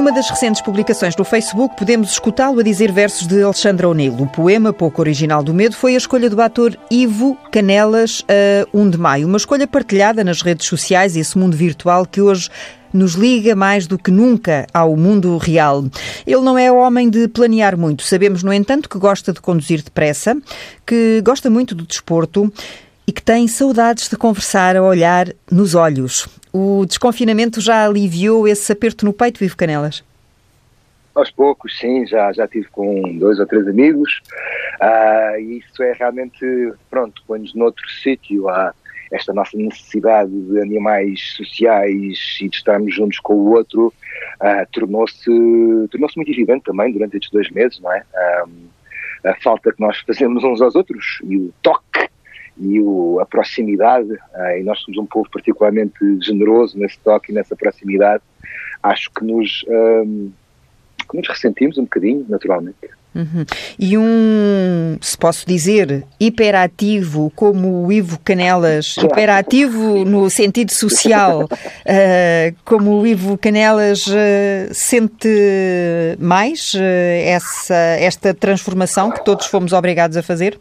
Numa das recentes publicações no Facebook, podemos escutá-lo a dizer versos de Alexandre O'Neill. O poema, pouco original do medo, foi a escolha do ator Ivo Canelas a 1 de maio. Uma escolha partilhada nas redes sociais e esse mundo virtual que hoje nos liga mais do que nunca ao mundo real. Ele não é homem de planear muito. Sabemos, no entanto, que gosta de conduzir depressa, que gosta muito do desporto e que tem saudades de conversar a olhar nos olhos. O desconfinamento já aliviou esse aperto no peito, Vivo Canelas? Aos poucos, sim, já, já tive com dois ou três amigos uh, e isso é realmente, pronto, põe-nos noutro sítio, há esta nossa necessidade de animais sociais e de estarmos juntos com o outro uh, tornou-se tornou muito evidente também durante estes dois meses, não é? Uh, a falta que nós fazemos uns aos outros e o toque e o, a proximidade, uh, e nós somos um povo particularmente generoso nesse toque e nessa proximidade, acho que nos, um, que nos ressentimos um bocadinho, naturalmente. Uhum. E um, se posso dizer, hiperativo como o Ivo Canelas, hiperativo no sentido social, uh, como o Ivo Canelas uh, sente mais uh, essa, esta transformação que todos fomos obrigados a fazer?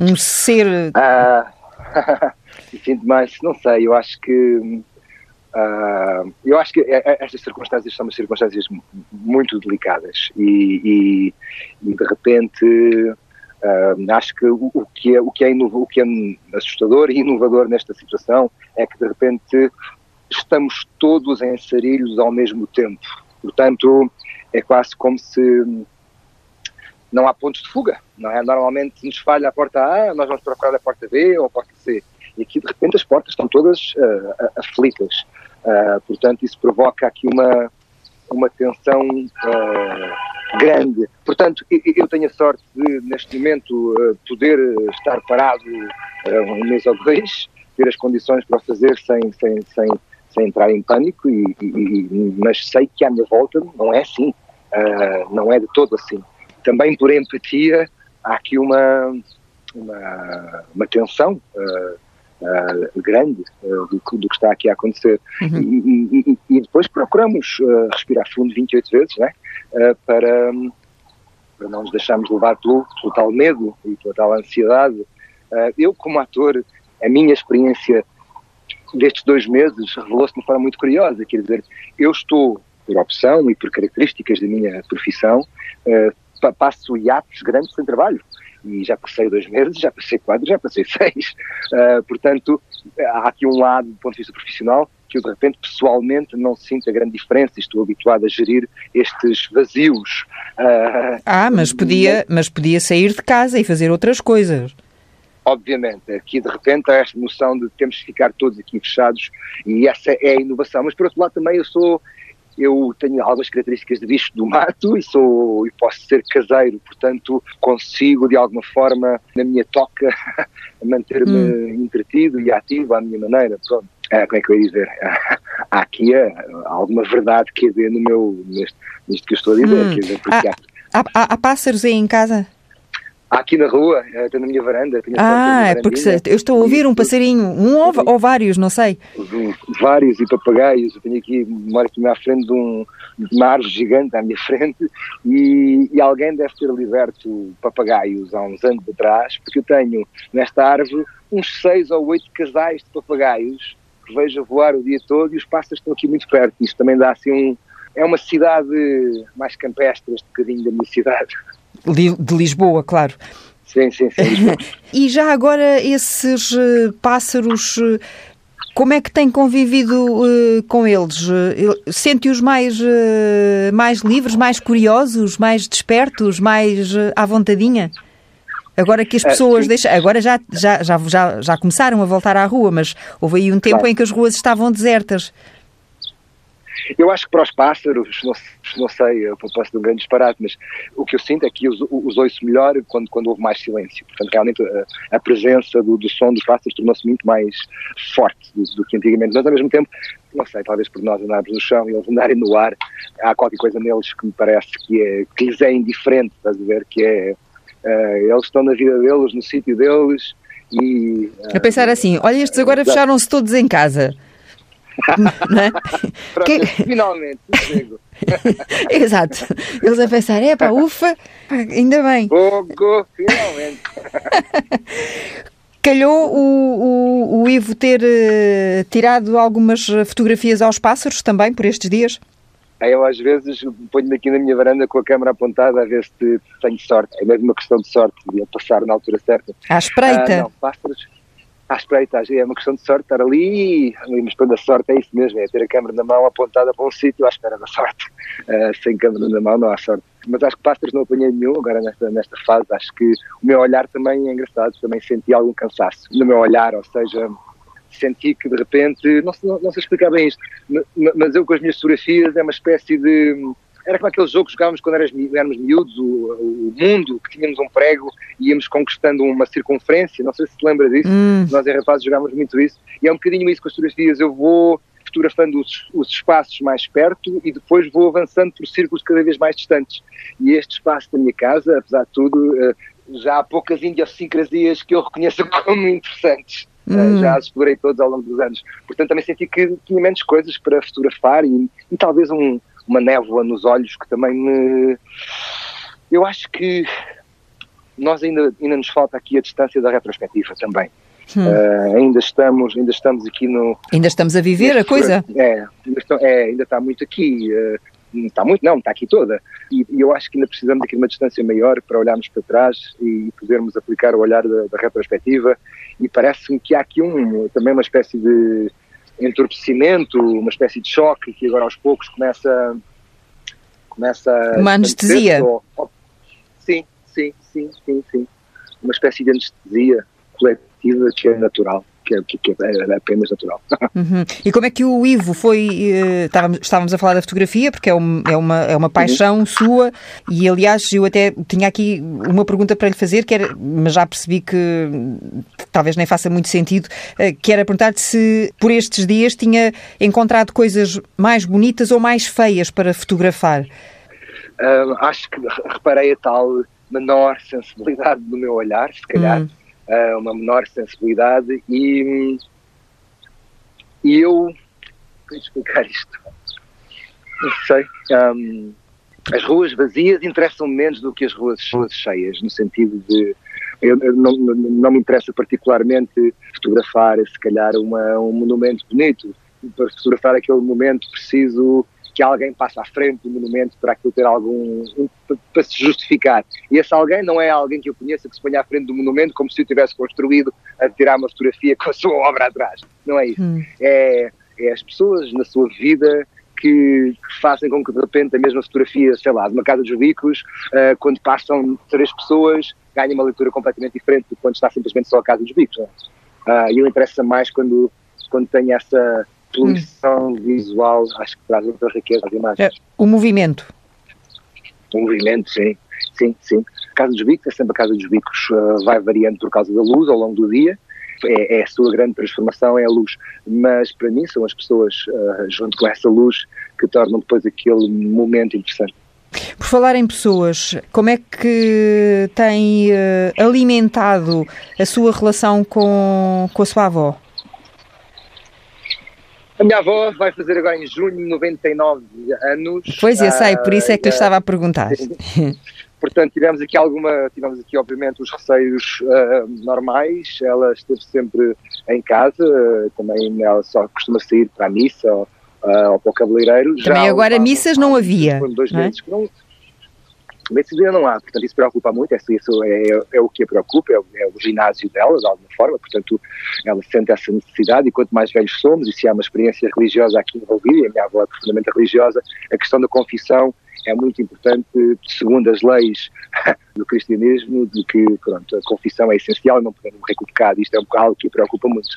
Um ser. Ah, sinto mais, não sei, eu acho que. Uh, eu acho que é, é, estas circunstâncias são circunstâncias muito delicadas e, e, e de repente uh, acho que o, o, que é, o, que é o que é assustador e inovador nesta situação é que de repente estamos todos em sarilhos ao mesmo tempo. Portanto, é quase como se não há pontos de fuga, não é? Normalmente nos falha a porta A, nós vamos procurar a porta B ou a porta C. E aqui, de repente, as portas estão todas uh, aflitas. Uh, portanto, isso provoca aqui uma, uma tensão uh, grande. Portanto, eu tenho a sorte de, neste momento, poder estar parado um mês ou dois, ter as condições para o fazer sem, sem, sem, sem entrar em pânico, e, e, mas sei que à minha volta não é assim. não é de todo assim também por empatia, há aqui uma, uma, uma tensão uh, uh, grande uh, do, do, que está aqui a acontecer. Uhum. E, e, depois procuramos respirar fundo 28 vezes né, para, para não nos deixarmos levar pelo, pelo tal medo e pela tal ansiedade. eu, como ator, a minha experiência destes dois meses revelou-se de uma forma muito curiosa. Quer dizer, eu estou, por opção e por características da minha profissão, passo hiatos grandes sem trabalho. E já passei dois meses, já passei quatro, já passei seis. Uh, portanto, há aqui um lado, do ponto de vista profissional, que eu de repente pessoalmente não sinto a grande diferença e estou habituado a gerir estes vazios. Uh, ah, mas podia, mas podia sair de casa e fazer outras coisas. Obviamente, aqui de repente há esta noção de temos que ficar todos aqui fechados e essa é a inovação. Mas por outro lado também eu sou eu tenho algumas características de bicho do mato e sou e posso ser caseiro, portanto consigo de alguma forma na minha toca manter-me hum. entretido e ativo à minha maneira. Pronto. É, como é que eu ia dizer? Há aqui é, alguma verdade que haver no meu neste, nisto que eu estou a dizer. Hum. Dizer, há, há, há, há pássaros aí em casa? Aqui na rua, eh, estou na minha varanda. ah, é porque eu estou a ouvir um passarinho, um ou, ou, vários, não sei. Vários e papagaios. Eu tenho aqui, moro aqui à frente de, um, de uma árvore gigante à minha frente e, e, alguém deve ter liberto papagaios há uns anos atrás, porque eu tenho nesta árvore uns seis ou oito casais de papagaios que vejo voar o dia todo e os pássaros estão aqui muito perto. Isto também dá assim um. É uma cidade mais campestre, este bocadinho da minha cidade de Lisboa, claro. Sim, sim, sim. e já agora esses uh, pássaros, uh, como é que tem convivido uh, com eles? Sente-os mais, mais livres, mais curiosos, mais despertos, mais à vontadinha? Agora que as pessoas deixam. Agora já, já, já, já, já começaram a voltar à rua, mas houve aí um tempo claro. em que as ruas estavam desertas. Eu acho que para os pássaros, não, não sei, eu posso de um grande disparate, mas o que eu sinto é que os, os ouço melhor quando, quando houve mais silêncio. Portanto, realmente a, a presença do, do som dos pássaros tornou-se muito mais forte do, do, que antigamente. Mas ao mesmo tempo, não sei, talvez por nós andarmos no chão e eles andarem no ar, há qualquer coisa neles que me parece que, é, que lhes é indiferente, estás a ver? Que é. Uh, eles estão na vida deles, no sítio deles. E, uh, a pensar assim, olha, estes agora fecharam-se todos em casa. É? Pronto, que... Finalmente, chego. Exato. Eles a pensar, é pá, ufa, ainda bem. Fogo, finalmente. Calhou o, o, o Ivo ter uh, tirado algumas fotografias aos pássaros também por estes dias? Eu às vezes ponho-me aqui na minha varanda com a câmera apontada a ver se tenho sorte. É mesmo uma questão de sorte, de passar na altura certa. À espreita? Ah, não, pássaros à espreita, é uma questão de sorte estar ali, mas quando a sorte é isso mesmo, é ter a câmera na mão apontada para um sítio à espera da sorte. Uh, sem câmera na mão não há sorte. Mas acho que pássaros não apanhei nenhum agora nesta, nesta fase. Acho que o meu olhar também é engraçado, também senti algum cansaço no meu olhar, ou seja, senti que de repente, não, não, não sei explicar bem isto, mas eu com as minhas fotografias é uma espécie de era como aquele jogo que jogávamos quando éramos miúdos, o, o, mundo, que tínhamos um prego e íamos conquistando uma circunferência, não sei se se lembra disso, hum. nós em rapazes jogávamos muito isso, e é um bocadinho isso com as fotografias, eu vou fotografando os, os, espaços mais perto e depois vou avançando por círculos cada vez mais distantes. E este espaço da minha casa, apesar de tudo, eh, já há poucas idiosincrasias que eu reconheço como interessantes. Eh, hum. Já as explorei todos ao longo dos anos. Portanto, também senti que tinha menos coisas para fotografar e, e talvez um, uma névoa nos olhos que também me. Eu acho que nós ainda, ainda nos falta aqui a distância da retrospectiva também. Hum. Uh, ainda estamos ainda estamos aqui no ainda estamos a viver a coisa é ainda, está, é, ainda está muito aqui uh, está muito não está aqui toda e, e, eu acho que ainda precisamos aqui de uma distância maior para olharmos para trás e podermos aplicar o olhar da, da retrospectiva e parece-me que há aqui um também uma espécie de entorpecimento, uma espécie de choque que agora aos poucos começa começa uma anestesia. Ou, ou, sim, sim, sim, sim, sim. Uma espécie de anestesia coletiva que é natural que é, que é apenas natural. Uhum. E como é que o Ivo foi? Eh, estávamos, estávamos a falar da fotografia, porque é, um, é, uma, é uma paixão uhum. sua, e aliás, eu até tinha aqui uma pergunta para lhe fazer, que era, mas já percebi que talvez nem faça muito sentido, eh, que era perguntar-te se por estes dias tinha encontrado coisas mais bonitas ou mais feias para fotografar. Uh, acho que reparei a tal menor sensibilidade no meu olhar, se calhar. Hum uh, uma menor sensibilidade e, e eu como explicar isto? Não sei. Um, as ruas vazias interessam menos do que as ruas, ruas cheias, no sentido de eu, eu não, não, me interessa particularmente fotografar, se calhar, uma, um monumento bonito. Para fotografar aquele momento preciso que alguém passe à frente do monumento para aquilo ter algum. Um, para se justificar. E esse alguém não é alguém que eu conheça que se ponha à frente do monumento como se eu tivesse construído a tirar uma fotografia com a sua obra atrás. Não é isso. Hum. É, é as pessoas na sua vida que, fazem com que de repente a mesma fotografia, sei lá, de uma casa dos bicos, uh, quando passam três pessoas, ganhe uma leitura completamente diferente do quando está simplesmente só a casa dos bicos. Uh, e ele interessa mais quando, quando tem essa poluição hum. visual, acho que traz outra riqueza às imagens. É, o movimento. O movimento, sim, sim, sim. A Casa dos Bicos é sempre a Casa dos Bicos, uh, vai variando por causa da luz ao longo do dia, é, é, a sua grande transformação, é a luz. Mas para mim são as pessoas, uh, junto com essa luz, que tornam depois aquele momento interessante. Por falar em pessoas, como é que tem uh, alimentado a sua relação com, com a sua avó? A minha avó vai fazer agora em junho 99 anos. Pois eu sei, por isso é que eu estava a perguntar. Portanto, tivemos aqui alguma, tivemos aqui obviamente os receios uh, normais. Ela esteve sempre em casa, uh, também ela só costuma sair para a missa ou, uh, ou para o cabeleireiro. Também Já agora missas não havia. Dois não é? meses que não, Medicina não há, portanto isso preocupa muito, isso, isso é, é, o que a preocupa, é o, é o, ginásio dela, de alguma forma, portanto ela sente essa necessidade e quanto mais velhos somos, e se há uma experiência religiosa aqui envolvida, e a minha avó é profundamente religiosa, a questão da confissão é muito importante, segundo as leis do cristianismo, de que pronto, a confissão é essencial, não podemos pecado, isto é um algo que preocupa muito.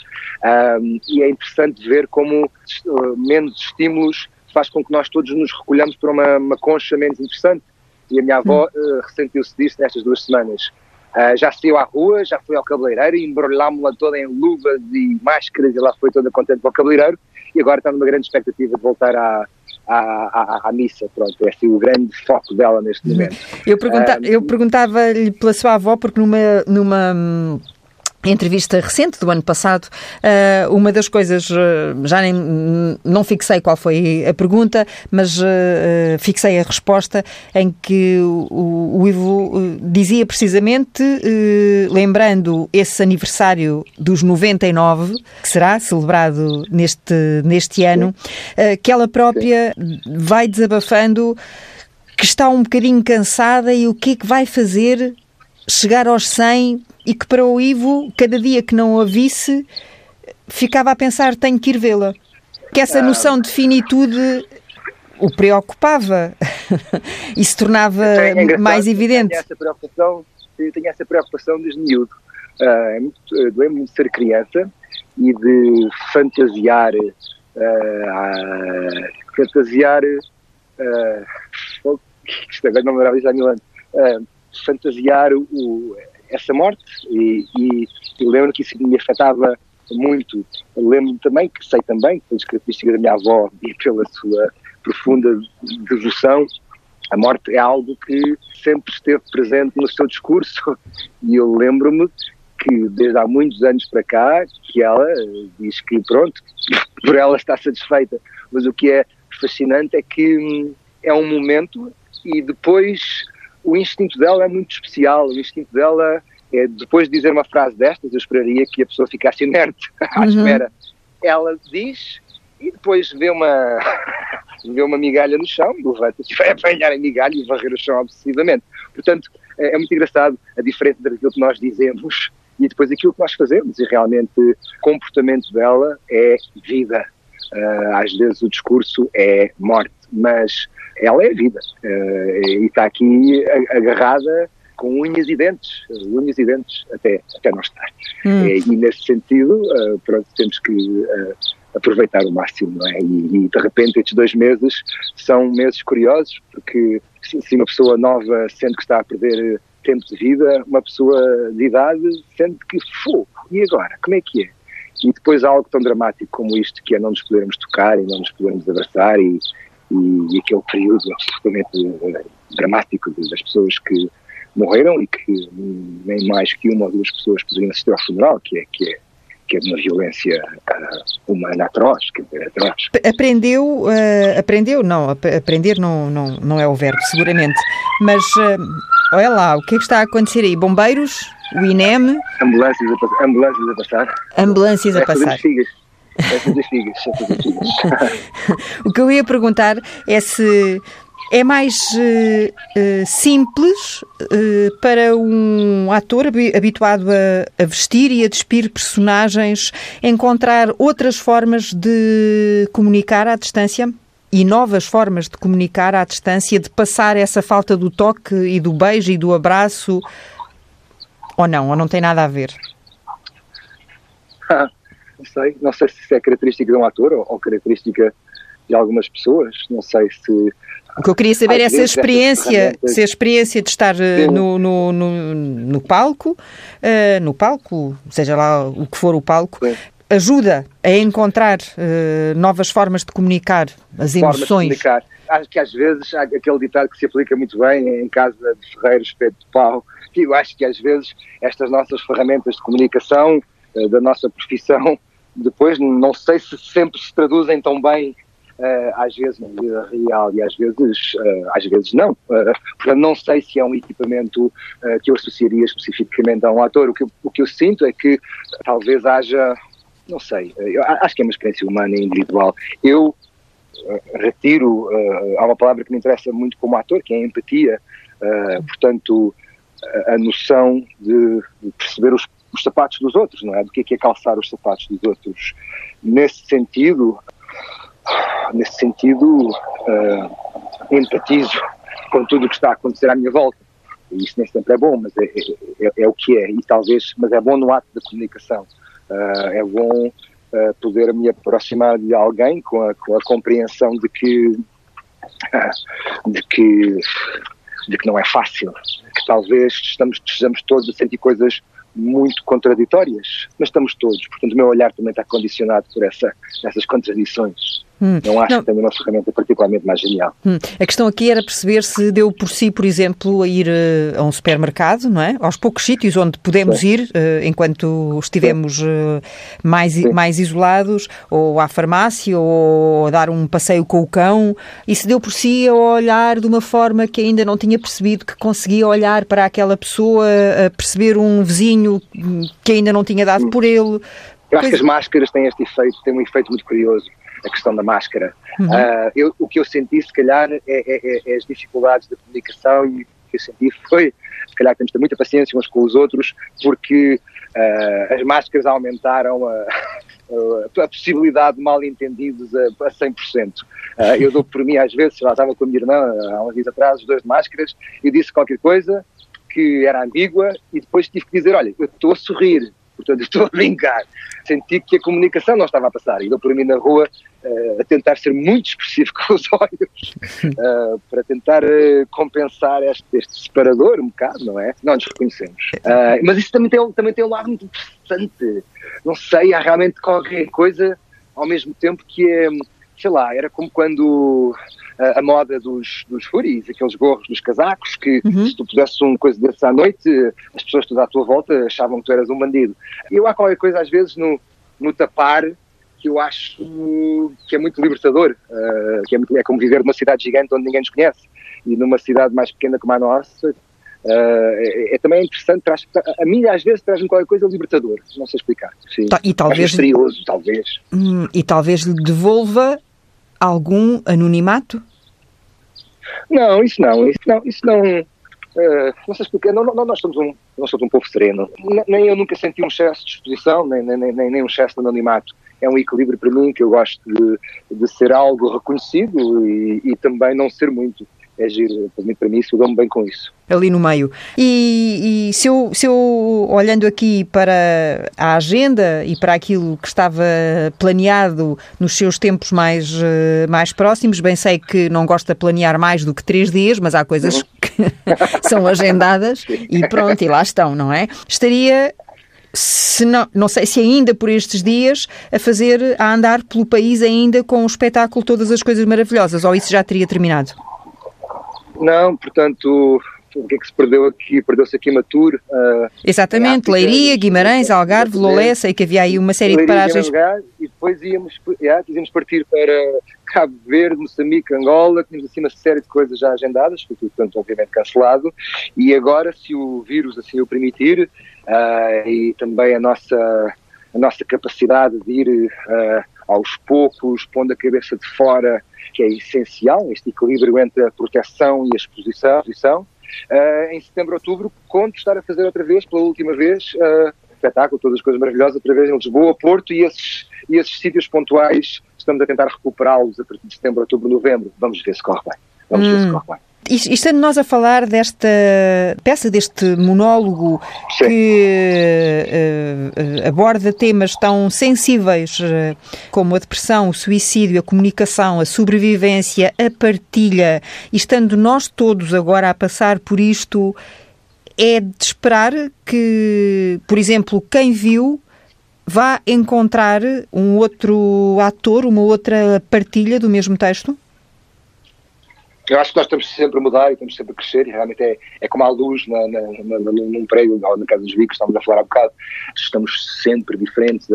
Um, e é interessante ver como uh, menos estímulos faz com que nós todos nos recolhamos para uma, uma concha menos interessante e a minha avó uh, ressentiu-se disso nestas duas semanas. Uh, já saiu à rua, já foi ao cabeleireiro, embrulhámos-la toda em luvas e máscaras e lá foi toda contente para o cabeleireiro e agora está numa grande expectativa de voltar à, à, à, à, missa, pronto, é assim o grande foco dela neste momento. Eu, pergunta, uh, eu perguntava-lhe pela sua avó porque numa, numa entrevista recente do ano passado, uh, uma das coisas, uh, já nem, não fixei qual foi a pergunta, mas uh, fixei a resposta em que o, o Ivo dizia precisamente, lembrando esse aniversário dos 99, que será celebrado neste, neste ano, que ela própria vai desabafando que está um bocadinho cansada e o que é que vai fazer chegar aos 100 e que para o Ivo, cada dia que não a visse, ficava a pensar: tenho que ir vê-la. Que essa ah. noção de finitude o preocupava e se tornava é mais evidente. Tenho essa preocupação, tenho essa preocupação desde miúdo. Uh, é muito, doemos de ser criança e de fantasiar, uh, fantasiar, uh, isto agora não me lembrava disso há mil anos, uh, fantasiar o, essa morte e, e, lembro que isso me afetava muito. Lembro também que sei também, pelas características da minha avó e pela sua profunda devoção, a morte é algo que sempre esteve presente no seu discurso e eu lembro-me que desde há muitos anos para cá que ela diz que pronto, por ela está satisfeita, mas o que é fascinante é que hum, é um momento e depois o instinto dela é muito especial. O instinto dela é, depois de dizer uma frase destas, eu esperaria que a pessoa ficasse inerte à uhum. espera. Ela diz e depois vê uma, vê uma migalha no chão, levanta-se, vai apanhar a migalha e varrer o chão obsessivamente. Portanto, é, é muito engraçado a diferença daquilo que nós dizemos e depois aquilo que nós fazemos. E realmente o comportamento dela é vida. Uh, às vezes o discurso é morte, mas ela é vida uh, e está aqui agarrada com unhas e dentes, unhas e dentes até, até não estar. Hum. E, e, nesse sentido, uh, pronto, temos que aproveitar o máximo, não é? E, e, de repente estes dois meses são meses curiosos, porque se uma pessoa nova sente que está a perder tempo de vida, uma pessoa de idade sente que, fogo, e agora? Como é que é? E depois algo tão dramático como isto, que é não nos podermos tocar e não nos podermos abraçar e, e, e aquele período absolutamente eh, dramático das pessoas que morreram e que nem mais que uma ou duas pessoas poderiam assistir ao funeral, que é, que é, que é de uma violência uh, humana atroz, que é atroz. Aprendeu, uh, aprendeu, não, aprender não, não, não é o verbo, seguramente, mas uh, olha lá, o que é que está a acontecer aí? Bombeiros? O INEM? Ambulâncias a, ambulâncias a passar. Ambulâncias a é passar. o que eu ia perguntar é se é mais uh, simples uh, para um ator habituado a, a, vestir e a despir personagens encontrar outras formas de comunicar à distância? E novas formas de comunicar à distância, de passar essa falta do toque e do beijo e do abraço? Ou não? Ou não tem nada a ver? não sei, não sei se isso é característica de um ator ou, ou característica de algumas pessoas, não sei se... O que eu queria saber é se a experiência, se a experiência de estar eh, no, no, no, no, palco, uh, no palco, seja lá o que for o palco, Sim. ajuda a encontrar uh, novas formas de comunicar as emoções. de comunicar. Acho que às vezes há aquele ditado que se aplica muito bem em casa de ferreiros, espeto de pau, e eu acho que às vezes estas nossas ferramentas de comunicação, uh, da nossa profissão, depois não sei se sempre se traduzem tão bem Uh, às vezes na vida real e às vezes, uh, às vezes não. Uh, portanto, não sei se é um equipamento que eu associaria especificamente a um ator. O que, eu, o que eu sinto é que talvez haja, não sei, acho que é uma experiência humana e individual. Eu retiro, há uma palavra que me interessa muito como ator, que é a empatia. portanto, a noção de, de perceber os os sapatos dos outros, não é? Do que é, calçar os sapatos dos outros. Nesse sentido, nesse sentido, uh, empatizo com tudo o que está a acontecer à minha volta. E isso nem sempre é bom, mas é, é, é, o que é. E talvez, mas é bom no ato da comunicação. Uh, é bom uh, poder me aproximar de alguém com a, com a compreensão de que, de que, de que não é fácil, que talvez estamos, estejamos todos a sentir coisas muito contraditórias, mas estamos todos. Portanto, o meu olhar também está condicionado por essa, essas contradições. Hum. Não acho não. que tenha uma ferramenta particularmente mais genial. Hum. A questão aqui era perceber se deu por si, por exemplo, a ir uh, a um supermercado, não é? Aos poucos sítios onde podemos Sim. ir uh, enquanto estivemos uh, mais, mais isolados, ou à farmácia, ou a dar um passeio com o cão, e se deu por si a olhar de uma forma que ainda não tinha percebido, que conseguia olhar para aquela pessoa, a perceber um vizinho que ainda não tinha dado hum. por ele. Eu acho pois... que as máscaras têm este efeito, têm um efeito muito curioso a questão da máscara. Uhum. Uh, eu, o que eu senti, se calhar, é, é, é, é, as dificuldades da comunicação e o que eu senti foi, se calhar, temos de ter muita paciência uns com os outros, porque uh, as máscaras aumentaram a, a, a possibilidade de mal-entendidos a, a 100%. Uh, eu dou por mim, às vezes, já estava com a minha irmã há uns dias atrás, os dois de máscaras, e disse qualquer coisa que era ambígua e depois tive que dizer, olha, eu estou a sorrir, portanto estou a brincar. Senti que a comunicação não estava a passar e dou por mim na rua uh, a tentar ser muito expressivo com os olhos uh, para tentar uh, compensar este, este, separador um bocado, não é? Não nos reconhecemos. mas isso também tem, também tem um lado muito interessante. Não sei, há realmente qualquer coisa ao mesmo tempo que é, sei lá, era como quando a, a moda dos, dos furis, aqueles gorros dos casacos, que uhum. se tu pusesses uma coisa desses à noite, as pessoas todas à tua volta achavam que tu eras um bandido. E eu há qualquer coisa às vezes no, no tapar que eu acho que é muito libertador, uh, que é, é como viver numa cidade gigante onde ninguém nos conhece e numa cidade mais pequena como a nossa, é, é, também interessante, traz, a mim às vezes traz-me qualquer coisa libertador, não sei explicar. Sim. Tá, e talvez, misterioso, talvez. Hum, e talvez lhe devolva algum anonimato? Não, isso não, isso não, isso não. Uh, não sei explicar, não, não, nós somos um, nós somos um povo sereno. Nem eu nunca senti um excesso de exposição, nem, nem, nem, nem um excesso de anonimato. É um equilíbrio para mim que eu gosto de, de ser algo reconhecido e, e também não ser muito é giro, para mim, para mim isso dou-me bem com isso. Ali no meio. E, e, se, eu, se eu, olhando aqui para a agenda e para aquilo que estava planeado nos seus tempos mais, eh, mais próximos, bem sei que não gosta de planear mais do que três dias, mas há coisas uhum. que são agendadas e pronto, e lá estão, não é? Estaria se não, não sei se ainda por estes dias, a fazer, a andar pelo país ainda com o espetáculo Todas as Coisas Maravilhosas, ou isso já teria terminado? Não, portanto, o que é que se perdeu aqui? Perdeu-se aqui uma tour. Uh, Exatamente, Leiria, Guimarães, Algarve, Lolé, sei que havia aí uma série Leiria, de paragens. E depois íamos, yeah, íamos partir para Cabo Verde, Moçambique, Angola, tínhamos assim uma série de coisas já agendadas, foi tudo, portanto, obviamente cancelado, e agora, se o vírus assim o permitir, uh, e também a nossa, a nossa capacidade de ir uh, aos poucos, pondo a cabeça de fora que é essencial, este equilíbrio entre a proteção e a exposição. exposição. Uh, em setembro, outubro, conto estar a fazer outra vez, pela última vez, uh, espetáculo, todas as coisas maravilhosas, outra vez em Lisboa, Porto e esses, e esses sítios pontuais, estamos a tentar recuperá-los a partir de setembro, outubro, novembro. Vamos ver se corre bem. Vamos hum. ver se hum. corre bem. E estando nós a falar desta peça, deste monólogo Sim. que uh, uh, aborda temas tão sensíveis uh, como a depressão, o suicídio, a comunicação, a sobrevivência, a partilha, e estando nós todos agora a passar por isto, é de esperar que, por exemplo, quem viu vá encontrar um outro ator, uma outra partilha do mesmo texto? Eu acho que nós estamos sempre a mudar e estamos sempre a crescer e realmente é, é como a luz na, na, na, num prédio ou na Casa dos Vicos, estamos a falar há bocado, estamos sempre diferentes,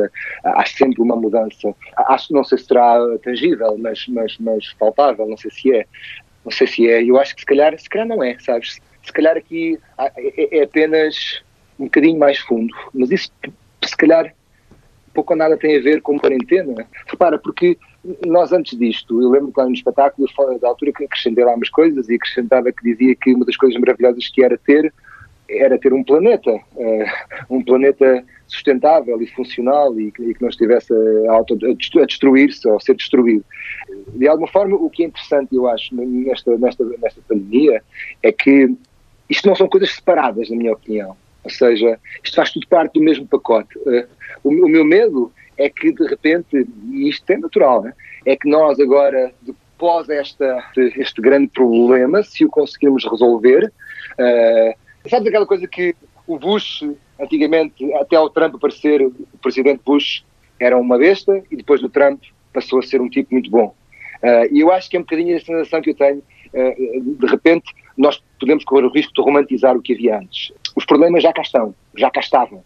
há sempre uma mudança. Acho, não sei se será tangível, mas, mas, mas palpável, não sei se é. Não sei se é, eu acho que se calhar, se calhar não é, sabes? Se calhar aqui é, é apenas um bocadinho mais fundo, mas isso se calhar pouco ou nada tem a ver com quarentena. Repara, porque nós antes disto, eu lembro quando no espetáculo, da altura que acrescentei lá umas coisas e acrescentava que dizia que uma das coisas maravilhosas que era ter era ter um planeta, uh, um planeta sustentável e funcional e, que não estivesse a, destruir-se ou a ser destruído. De alguma forma, o que é interessante, eu acho, nesta, nesta, nesta pandemia, é que isto não são coisas separadas, na minha opinião. Ou seja, isto faz tudo parte do mesmo pacote. O, o, meu medo é que, de repente, e isto é natural, né? é que nós agora, após esta, este grande problema, se o conseguirmos resolver, uh, sabes aquela coisa que o Bush, antigamente, até o Trump aparecer, o presidente Bush era uma besta, e depois do Trump passou a ser um tipo muito bom. Uh, e eu acho que é um bocadinho a sensação que eu tenho. Uh, de repente, nós podemos correr o risco de romantizar o que havia antes. Os problemas já cá estão, já cá estavam.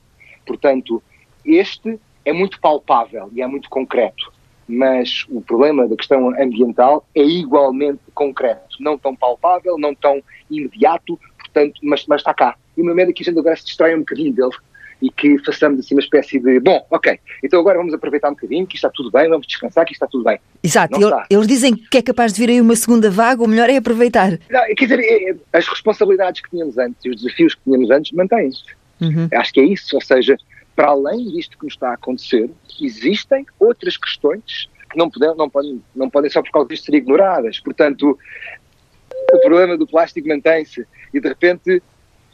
Portanto, este é muito palpável e é muito concreto. Mas o problema da questão ambiental é igualmente concreto. Não tão palpável, não tão imediato, portanto, mas, mas está cá. E o meu medo é que a gente agora se distraia um bocadinho dele e que façamos assim uma espécie de bom, ok, então agora vamos aproveitar um bocadinho, que está tudo bem, vamos descansar, que está tudo bem. Exato, eles dizem que é capaz de vir aí uma segunda vaga, o melhor é aproveitar. Não, quer dizer, é, é, as responsabilidades que tínhamos antes e os desafios que tínhamos antes mantêm-se. Uhum. Acho que é isso, ou seja, para além disto que nos está a acontecer, existem outras questões que não, não, podem, não podem só por causa disto ser ignoradas. Portanto, o problema do plástico mantém-se e de repente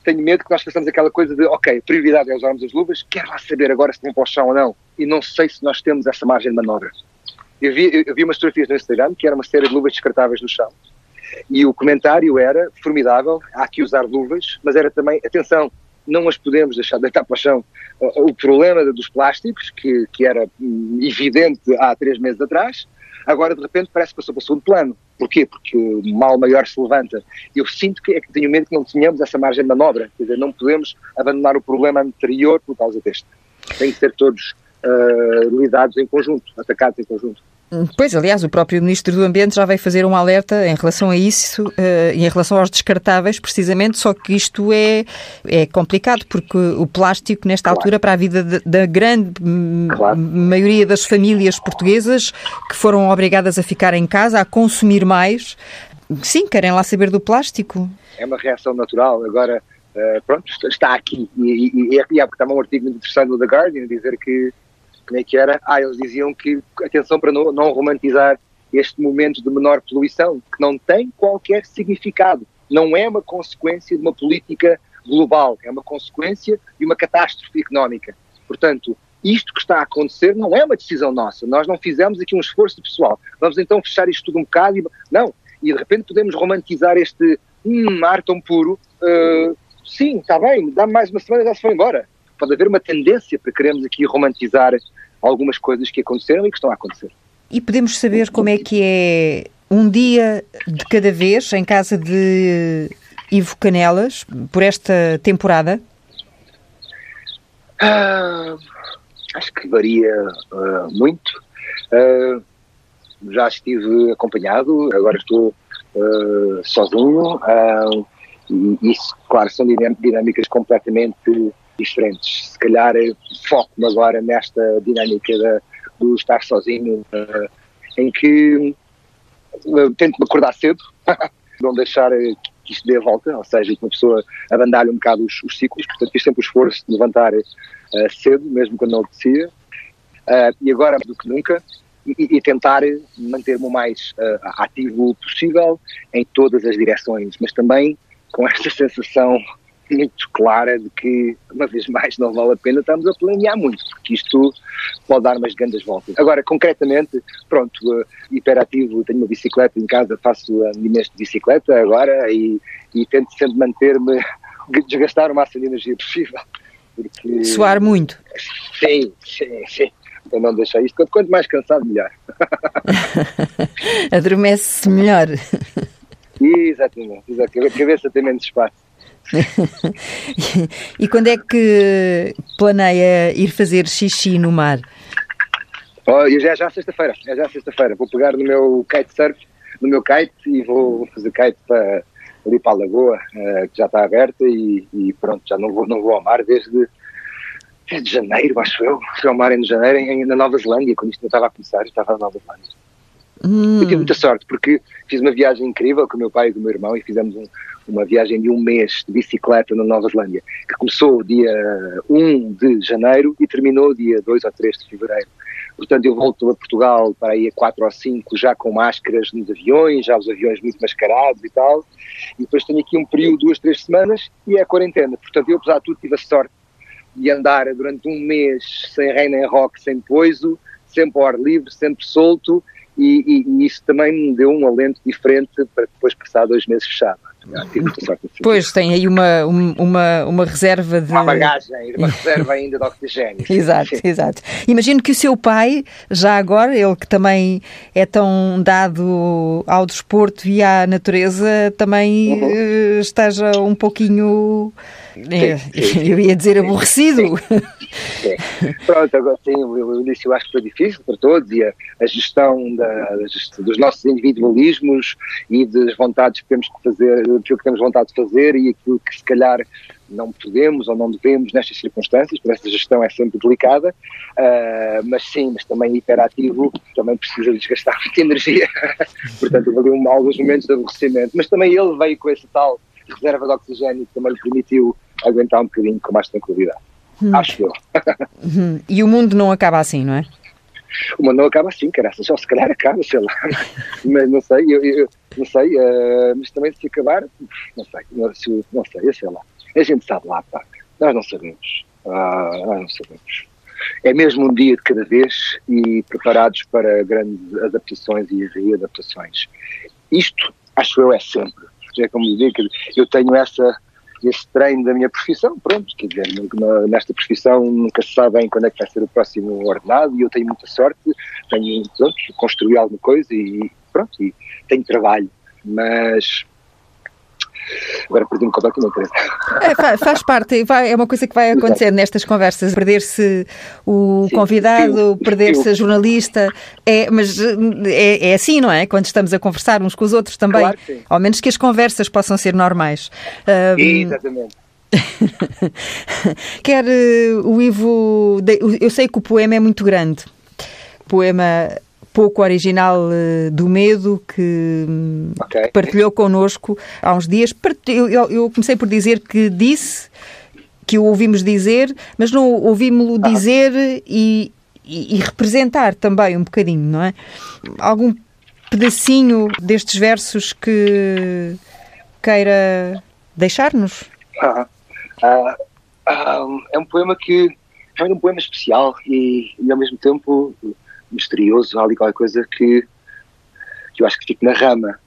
tenho medo que nós façamos aquela coisa de, ok, prioridade é usarmos as luvas, quero lá saber agora se vão para o chão ou não. E não sei se nós temos essa margem de manobra. Eu vi, eu vi umas fotografias no Instagram, que era uma série de luvas descartáveis no chão. E o comentário era, formidável, há que usar luvas, mas era também, atenção, não as podemos deixar deitar para o chão. O problema dos plásticos, que, que era hum, evidente há três meses atrás, agora de repente parece que passou para o segundo plano. Porquê? Porque o mal maior se levanta. Eu sinto que, é que tenho medo que não tenhamos essa margem de manobra, quer dizer, não podemos abandonar o problema anterior por causa deste. Tem que ser todos uh, lidados em conjunto, atacados em conjunto. Pois, aliás, o próprio Ministro do Ambiente já veio fazer um alerta em relação a isso, uh, em relação aos descartáveis, precisamente, só que isto é, é complicado, porque o plástico, nesta claro. altura, para a vida de, da grande claro. maioria das famílias portuguesas que foram obrigadas a ficar em casa, a consumir mais, sim, querem lá saber do plástico. É uma reação natural. Agora, uh, pronto, está aqui. E, e, e, e há estava um artigo muito interessante no The Guardian, dizer que como é que era? Ah, eles diziam que, atenção para não, não romantizar este momento de menor poluição, que não tem qualquer significado. Não é uma consequência de uma política global, é uma consequência de uma catástrofe económica. Portanto, isto que está a acontecer não é uma decisão nossa. Nós não fizemos aqui um esforço pessoal. Vamos então fechar isto tudo um bocado e. Não. E de repente podemos romantizar este hum, ar tão puro. Uh, sim, está bem, dá-me mais uma semana e já se foi embora. Pode haver uma tendência para queremos aqui romantizar algumas coisas que aconteceram e que estão a acontecer. E podemos saber como é que é um dia de cada vez em casa de Ivo Canelas por esta temporada? Uh, acho que varia uh, muito. Uh, já estive acompanhado, agora estou sozinho. e isso, claro, são dinâmicas completamente diferentes. Se calhar foco-me agora nesta dinâmica do estar sozinho, uh, em que uh, tento-me acordar cedo, não deixar que isto dê a volta, ou seja, que uma pessoa abandalhe um bocado os, os ciclos, portanto fiz sempre o esforço de levantar uh, cedo, mesmo quando não apetecia, e agora, do que nunca, e, e tentar manter-me o mais ativo possível em todas as direções, mas também com esta sensação muito clara de que, uma vez mais, não vale a pena estarmos a planear muito, porque isto pode dar umas grandes voltas. Agora, concretamente, pronto, uh, hiperativo, tenho uma bicicleta em casa, faço a minha de bicicleta agora e, e tento sempre manter-me, desgastar o máximo de energia possível. Porque, Suar muito. Sim, sim, sim. Para não deixar isto, quanto mais cansado, melhor. Adormece-se melhor. Exatamente, exatamente. A cabeça tem menos espaço. E quando é que planeia ir fazer xixi no mar? Oh, já já sexta-feira, é já sexta-feira. Vou pegar no meu kitesurf, no meu kite e vou fazer kite para ali para a lagoa, uh, que já está aberta e, e, pronto, já não vou, não vou ao mar desde, desde janeiro, acho eu. Fui ao mar em janeiro em, na Nova Zelândia, quando isto não estava a começar, estava na Nova Zelândia. Hum. Eu tive muita sorte porque fiz uma viagem incrível com o meu pai e com o meu irmão e fizemos um, uma viagem de um mês de bicicleta na Nova Zelândia, que começou dia 1 de janeiro e terminou dia 2 ou 3 de fevereiro. Portanto, eu volto a Portugal para aí a 4 ou 5 já com máscaras nos aviões, já os aviões muito mascarados e tal. E depois tenho aqui um período, duas, três semanas e é a quarentena. Portanto, eu, apesar de tudo, tive a sorte de andar durante um mês sem reina em rock, sem poiso, sempre ao ar livre, sempre solto. E, e, isso também me deu um alento diferente para depois passar dois meses fechado. Pois, tem aí uma, uma, uma reserva de. Uma bagagem, uma reserva ainda de oxigênio. exato, sim. exato. Imagino que o seu pai, já agora, ele que também é tão dado ao desporto e à natureza, também uhum. Eh, esteja um pouquinho. Sim, eu ia dizer aborrecido. Sim. Pronto, agora sim, o início eu acho que foi difícil para todos e a, a gestão da, dos nossos individualismos e das vontades que temos que fazer, aquilo que temos vontade de fazer e aquilo que se calhar não podemos ou não devemos nestas circunstâncias, por essa gestão é sempre delicada, uh, mas sim, mas também hiperativo, também precisa desgastar muita energia, portanto houve um, alguns momentos de aborrecimento, mas também ele veio com esse tal reserva de oxigênio que também lhe permitiu aguentar um bocadinho com mais tranquilidade, hum. acho eu. Hum. E o mundo não acaba assim, não é? O mundo não acaba assim, caraças, só se calhar acaba, sei lá, mas não sei, eu, eu não sei, uh, mas também se acabar, não sei, não, não sei, sei lá. A gente sabe lá, pá. Nós não sabemos. Ah, nós não sabemos. É mesmo um dia de cada vez e preparados para grandes adaptações e readaptações. Isto, acho eu, é sempre. É como dizer que eu tenho essa, esse treino da minha profissão, pronto, quer dizer, nesta profissão nunca se sabe bem quando é que vai ser o próximo ordenado e eu tenho muita sorte, tenho, pronto, construí alguma coisa e pronto, e tenho trabalho, mas Agora perdi-me completamente. É, faz parte, vai, é uma coisa que vai acontecer Exato. nestas conversas, perder-se o sim, convidado, perder-se a jornalista, é, mas é, é, assim, não é? Quando estamos a conversar uns com os outros também, claro ao menos que as conversas possam ser normais. Um, Exatamente. Quer uh, o Ivo. Eu sei que o poema é muito grande. O poema pouco original uh, do medo que, okay. que, partilhou connosco há uns dias. Eu, eu, comecei por dizer que disse, que o ouvimos dizer, mas não ouvimos-lo ah. dizer e, e, e, representar também um bocadinho, não é? Algum pedacinho destes versos que queira deixar-nos? Ah, ah, ah, é um poema que é um poema especial e, e ao mesmo tempo misterioso, há ali qualquer coisa que, que eu acho que fica na rama.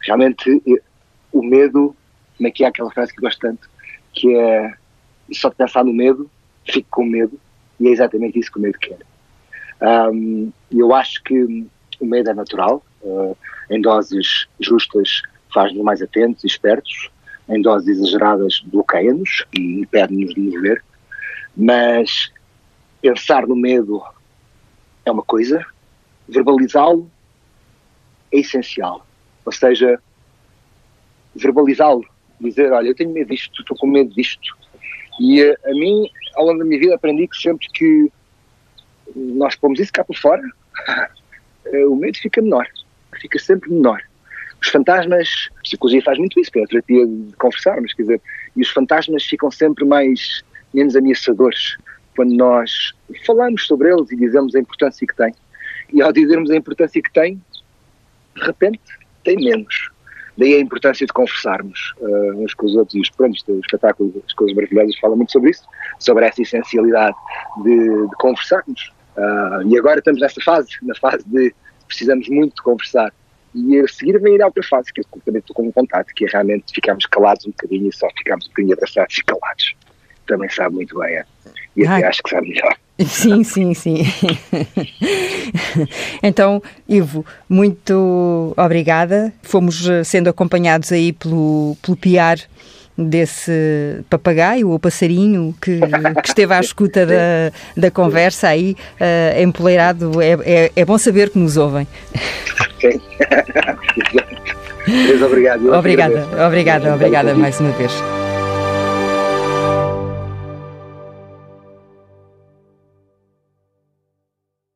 Realmente, o medo, como é que é aquela frase que eu gosto tanto, que é só de pensar no medo, fico com medo, e é exatamente isso que o medo quer. Um, eu acho que o medo é natural, uh, em doses justas faz-nos mais atentos e espertos, em doses exageradas bloqueia-nos e impede-nos de nos ver, mas pensar no medo é uma coisa, verbalizá-lo é essencial. Ou seja, verbalizá-lo, dizer, olha, eu tenho medo disto, estou com medo disto. E a, eh, a mim, ao longo da minha vida, aprendi que sempre que nós pomos isso cá por fora, eh, o medo fica menor, fica sempre menor. Os fantasmas, a psicologia faz muito isso, pela terapia de conversarmos, quer dizer, e os fantasmas ficam sempre mais, menos ameaçadores quando nós falamos sobre eles e dizemos a importância que têm. E ao dizermos a importância que têm, de repente, tem menos. Daí a importância de conversarmos uh, uns com os outros. E os, pronto, o espetáculo das coisas maravilhosas fala muito sobre isso, sobre essa essencialidade de, de conversarmos. Uh, e agora estamos nessa fase, na fase de precisamos muito de conversar. E a seguir vem a outra fase, que eu também estou com vontade, que é realmente ficarmos calados um bocadinho e só ficarmos um bocadinho abraçados e calados. Também sabe muito bem. É e até acho que sabe melhor. Sim, sim, sim. então, Ivo, muito obrigada. Fomos eh, sendo acompanhados aí pelo, pelo piar desse papagaio ou passarinho que, que, esteve à escuta da, da conversa aí, uh, empoleirado. É, é, é, bom saber que nos ouvem. Sim. obrigado. Obrigada, obrigada, obrigada mais uma vez.